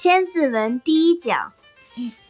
千字文第一讲。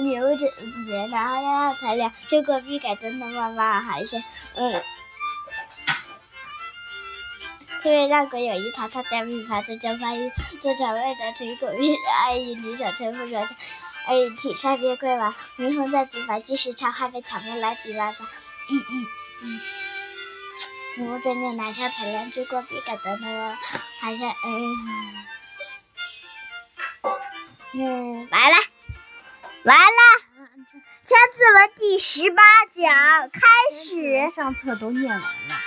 牛枕节，南乡草，采莲，六国必改真的妈还是嗯？因为那个有一塘，他家米盘子江花衣，坐船未采果蜜碧，二女李小春不说家，二女体上边归明风在竹房，继续唱，花被草木来几万方。嗯嗯嗯。牛枕节，拿下采莲，六国必感真的吗？还是嗯？嗯，完了。千字文第十八讲开始。上册都念完了。